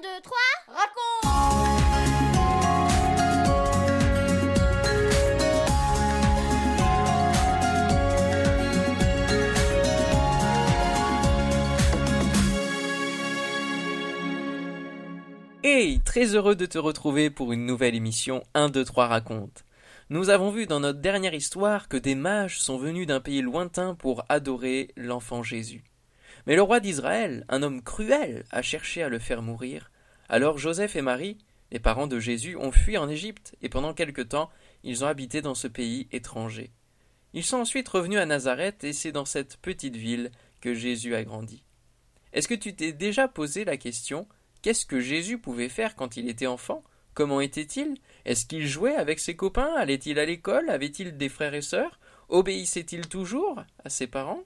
1, 2, 3, raconte Hey, très heureux de te retrouver pour une nouvelle émission 1, 2, 3 raconte. Nous avons vu dans notre dernière histoire que des mages sont venus d'un pays lointain pour adorer l'enfant Jésus. Mais le roi d'Israël, un homme cruel, a cherché à le faire mourir. Alors Joseph et Marie, les parents de Jésus, ont fui en Égypte, et pendant quelque temps, ils ont habité dans ce pays étranger. Ils sont ensuite revenus à Nazareth, et c'est dans cette petite ville que Jésus a grandi. Est-ce que tu t'es déjà posé la question Qu'est-ce que Jésus pouvait faire quand il était enfant? Comment était-il? Est-ce qu'il jouait avec ses copains? Allait-il à l'école? Avait-il des frères et sœurs? Obéissait-il toujours à ses parents?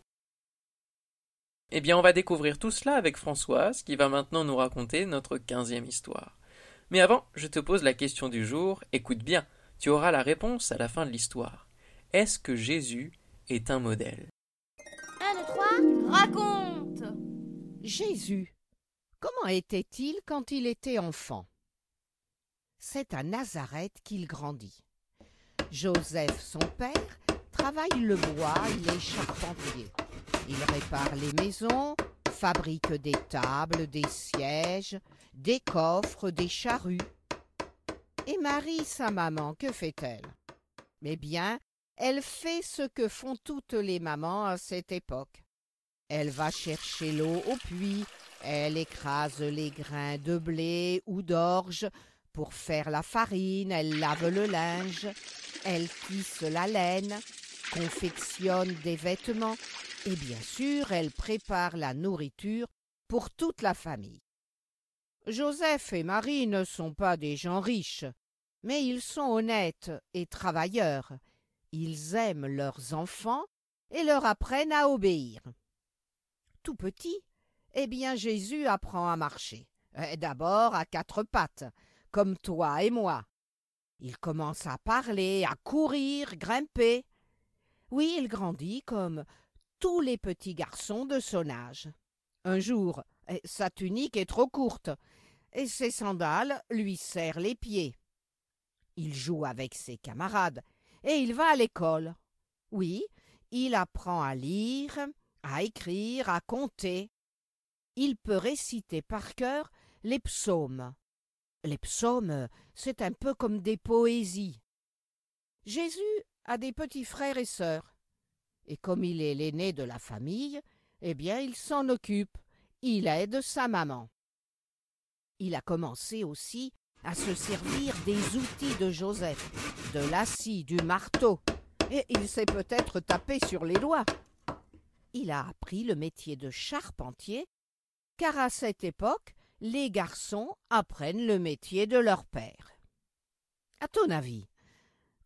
Eh bien, on va découvrir tout cela avec Françoise, qui va maintenant nous raconter notre quinzième histoire. Mais avant, je te pose la question du jour. Écoute bien, tu auras la réponse à la fin de l'histoire. Est-ce que Jésus est un modèle? 1, 2, 3, raconte Jésus, comment était-il quand il était enfant? C'est à Nazareth qu'il grandit. Joseph, son père, travaille le bois, il est charpentier. Il répare les maisons, fabrique des tables, des sièges, des coffres, des charrues. Et Marie, sa maman, que fait-elle? Eh bien, elle fait ce que font toutes les mamans à cette époque. Elle va chercher l'eau au puits, elle écrase les grains de blé ou d'orge pour faire la farine, elle lave le linge, elle tisse la laine, confectionne des vêtements et bien sûr elle prépare la nourriture pour toute la famille. Joseph et Marie ne sont pas des gens riches, mais ils sont honnêtes et travailleurs. Ils aiment leurs enfants et leur apprennent à obéir. Tout petit, eh bien Jésus apprend à marcher. Eh, d'abord à quatre pattes, comme toi et moi. Il commence à parler, à courir, grimper. Oui, il grandit comme tous les petits garçons de son âge. Un jour, eh, sa tunique est trop courte, et ses sandales lui serrent les pieds. Il joue avec ses camarades, et il va à l'école. Oui, il apprend à lire, à écrire, à compter. Il peut réciter par cœur les psaumes. Les psaumes, c'est un peu comme des poésies. Jésus a des petits frères et sœurs. Et comme il est l'aîné de la famille, eh bien il s'en occupe, il aide sa maman. Il a commencé aussi à se servir des outils de Joseph, de la du marteau, et il s'est peut-être tapé sur les doigts. Il a appris le métier de charpentier, car à cette époque, les garçons apprennent le métier de leur père. À ton avis,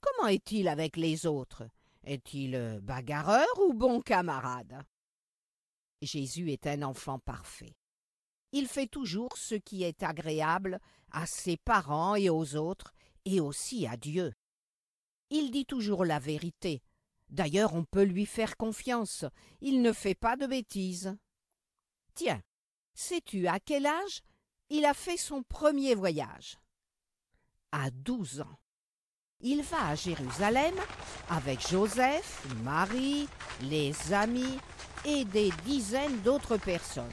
comment est-il avec les autres? Est-il bagarreur ou bon camarade? Jésus est un enfant parfait. Il fait toujours ce qui est agréable à ses parents et aux autres, et aussi à Dieu. Il dit toujours la vérité. D'ailleurs, on peut lui faire confiance. Il ne fait pas de bêtises. Tiens, sais-tu à quel âge il a fait son premier voyage? À douze ans. Il va à Jérusalem avec Joseph, Marie, les amis et des dizaines d'autres personnes.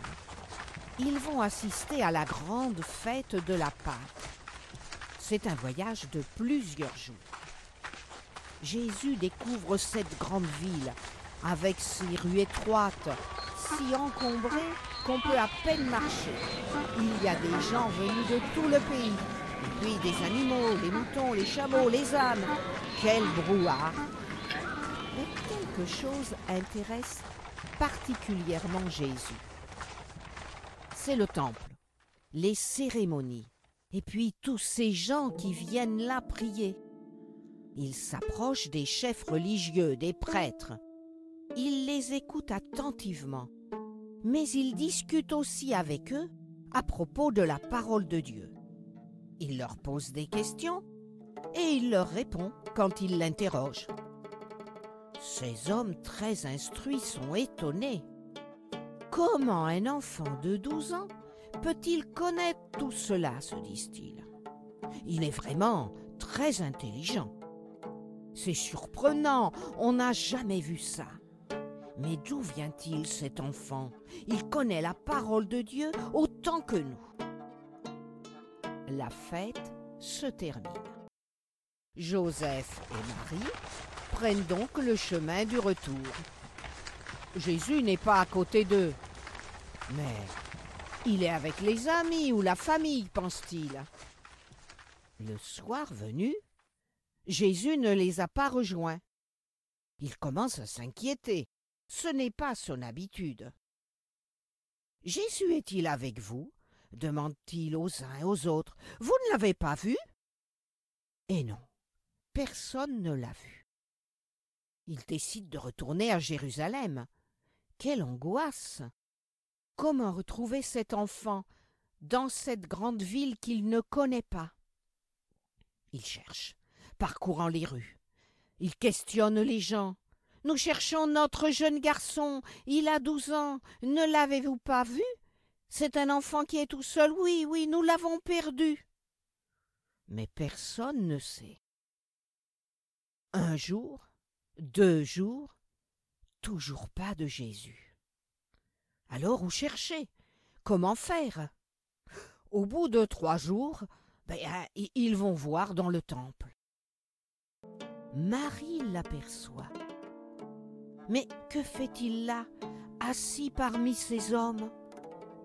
Ils vont assister à la grande fête de la Pâque. C'est un voyage de plusieurs jours. Jésus découvre cette grande ville, avec ses rues étroites, si encombrées qu'on peut à peine marcher. Il y a des gens venus de tout le pays, et puis des animaux, les moutons, les chameaux, les ânes. Quel brouhaha Mais quelque chose intéresse particulièrement Jésus. C'est le temple, les cérémonies, et puis tous ces gens qui viennent là prier. Il s'approche des chefs religieux, des prêtres. Il les écoute attentivement, mais il discute aussi avec eux à propos de la parole de Dieu. Il leur pose des questions et il leur répond quand ils l'interrogent. Ces hommes très instruits sont étonnés. Comment un enfant de douze ans peut-il connaître tout cela se disent-ils. Il est vraiment très intelligent. C'est surprenant, on n'a jamais vu ça. Mais d'où vient-il cet enfant? Il connaît la parole de Dieu autant que nous. La fête se termine. Joseph et Marie prennent donc le chemin du retour. Jésus n'est pas à côté d'eux, mais il est avec les amis ou la famille, pense-t-il. Le soir venu, Jésus ne les a pas rejoints. Il commence à s'inquiéter. Ce n'est pas son habitude. Jésus est-il avec vous? Demande-t-il aux uns et aux autres. Vous ne l'avez pas vu? Et non, personne ne l'a vu. Il décide de retourner à Jérusalem. Quelle angoisse Comment retrouver cet enfant dans cette grande ville qu'il ne connaît pas? Il cherche, parcourant les rues. Il questionne les gens. Nous cherchons notre jeune garçon. Il a douze ans. Ne l'avez-vous pas vu? C'est un enfant qui est tout seul. Oui, oui, nous l'avons perdu. Mais personne ne sait. Un jour, deux jours, toujours pas de Jésus. Alors où chercher? Comment faire? Au bout de trois jours, ben, ils vont voir dans le temple. Marie l'aperçoit. Mais que fait-il là, assis parmi ces hommes?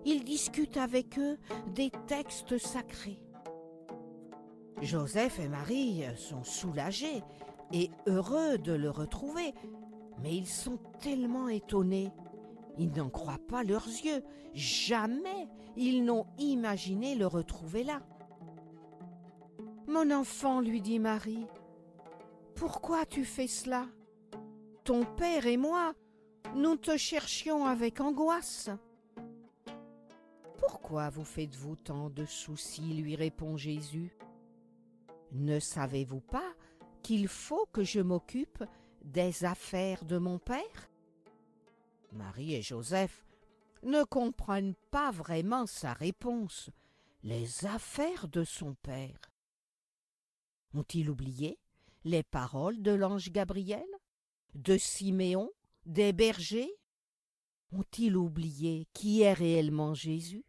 Il discute avec eux des textes sacrés. Joseph et Marie sont soulagés et heureux de le retrouver, mais ils sont tellement étonnés. Ils n'en croient pas leurs yeux. Jamais ils n'ont imaginé le retrouver là. Mon enfant, lui dit Marie, pourquoi tu fais cela? Ton père et moi, nous te cherchions avec angoisse. Pourquoi vous faites-vous tant de soucis lui répond Jésus. Ne savez-vous pas qu'il faut que je m'occupe des affaires de mon père? Marie et Joseph ne comprennent pas vraiment sa réponse. Les affaires de son père. Ont-ils oublié les paroles de l'ange Gabriel de Siméon, des bergers? Ont-ils oublié qui est réellement Jésus?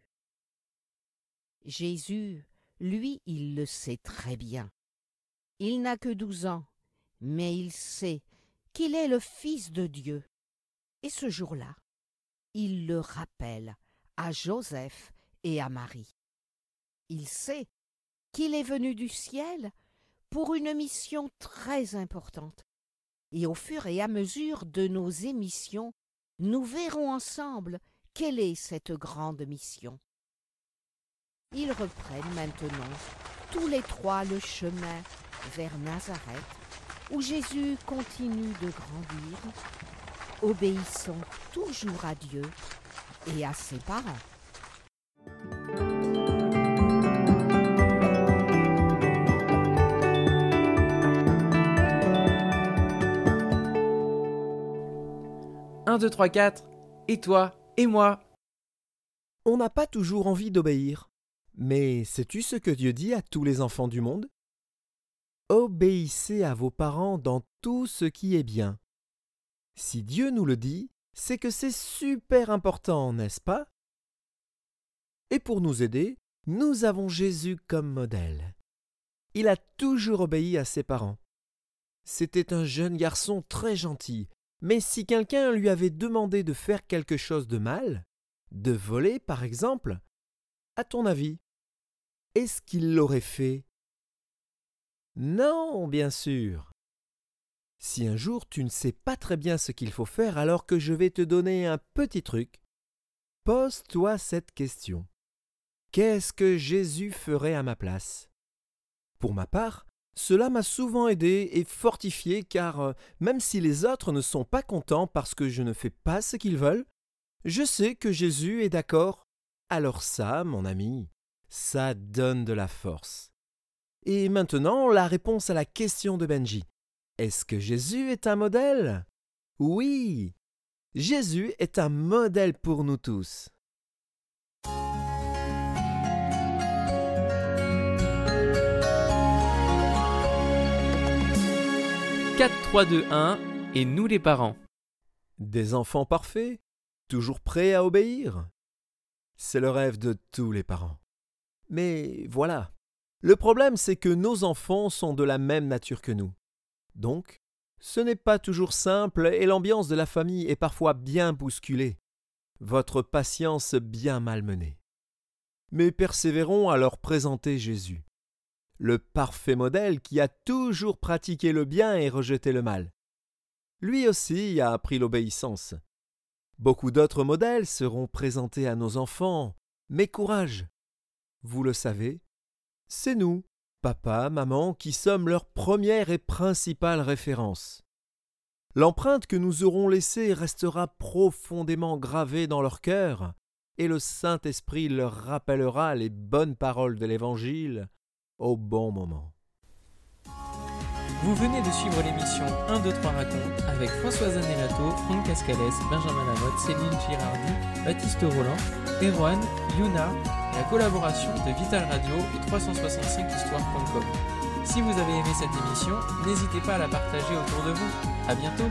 Jésus, lui, il le sait très bien. Il n'a que douze ans, mais il sait qu'il est le Fils de Dieu. Et ce jour-là, il le rappelle à Joseph et à Marie. Il sait qu'il est venu du ciel pour une mission très importante et au fur et à mesure de nos émissions, nous verrons ensemble quelle est cette grande mission. Ils reprennent maintenant tous les trois le chemin vers Nazareth, où Jésus continue de grandir, obéissant toujours à Dieu et à ses parents. 1, 2, 3, 4, et toi, et moi? On n'a pas toujours envie d'obéir. Mais sais-tu ce que Dieu dit à tous les enfants du monde? Obéissez à vos parents dans tout ce qui est bien. Si Dieu nous le dit, c'est que c'est super important, n'est-ce pas? Et pour nous aider, nous avons Jésus comme modèle. Il a toujours obéi à ses parents. C'était un jeune garçon très gentil, mais si quelqu'un lui avait demandé de faire quelque chose de mal, de voler par exemple, à ton avis, est-ce qu'il l'aurait fait? Non, bien sûr. Si un jour tu ne sais pas très bien ce qu'il faut faire alors que je vais te donner un petit truc, pose-toi cette question. Qu'est-ce que Jésus ferait à ma place? Pour ma part, cela m'a souvent aidé et fortifié car euh, même si les autres ne sont pas contents parce que je ne fais pas ce qu'ils veulent, je sais que Jésus est d'accord. Alors ça, mon ami, ça donne de la force. Et maintenant, la réponse à la question de Benji. Est-ce que Jésus est un modèle? Oui Jésus est un modèle pour nous tous. « 4, 3, 2, 1 et nous les parents. Des enfants parfaits, toujours prêts à obéir. C'est le rêve de tous les parents. Mais voilà, le problème c'est que nos enfants sont de la même nature que nous. Donc, ce n'est pas toujours simple et l'ambiance de la famille est parfois bien bousculée, votre patience bien malmenée. Mais persévérons à leur présenter Jésus, le parfait modèle qui a toujours pratiqué le bien et rejeté le mal. Lui aussi a appris l'obéissance. Beaucoup d'autres modèles seront présentés à nos enfants, mais courage. Vous le savez, c'est nous, papa, maman, qui sommes leur première et principale référence. L'empreinte que nous aurons laissée restera profondément gravée dans leur cœur, et le Saint-Esprit leur rappellera les bonnes paroles de l'Évangile au bon moment. Vous venez de suivre l'émission 1, 2, 3 raconte avec Françoise Anelato, Franck Cascales, Benjamin Lamotte, Céline Girardi, Baptiste Roland, Erwan, Yuna, la collaboration de Vital Radio et 365histoire.com. Si vous avez aimé cette émission, n'hésitez pas à la partager autour de vous. À bientôt!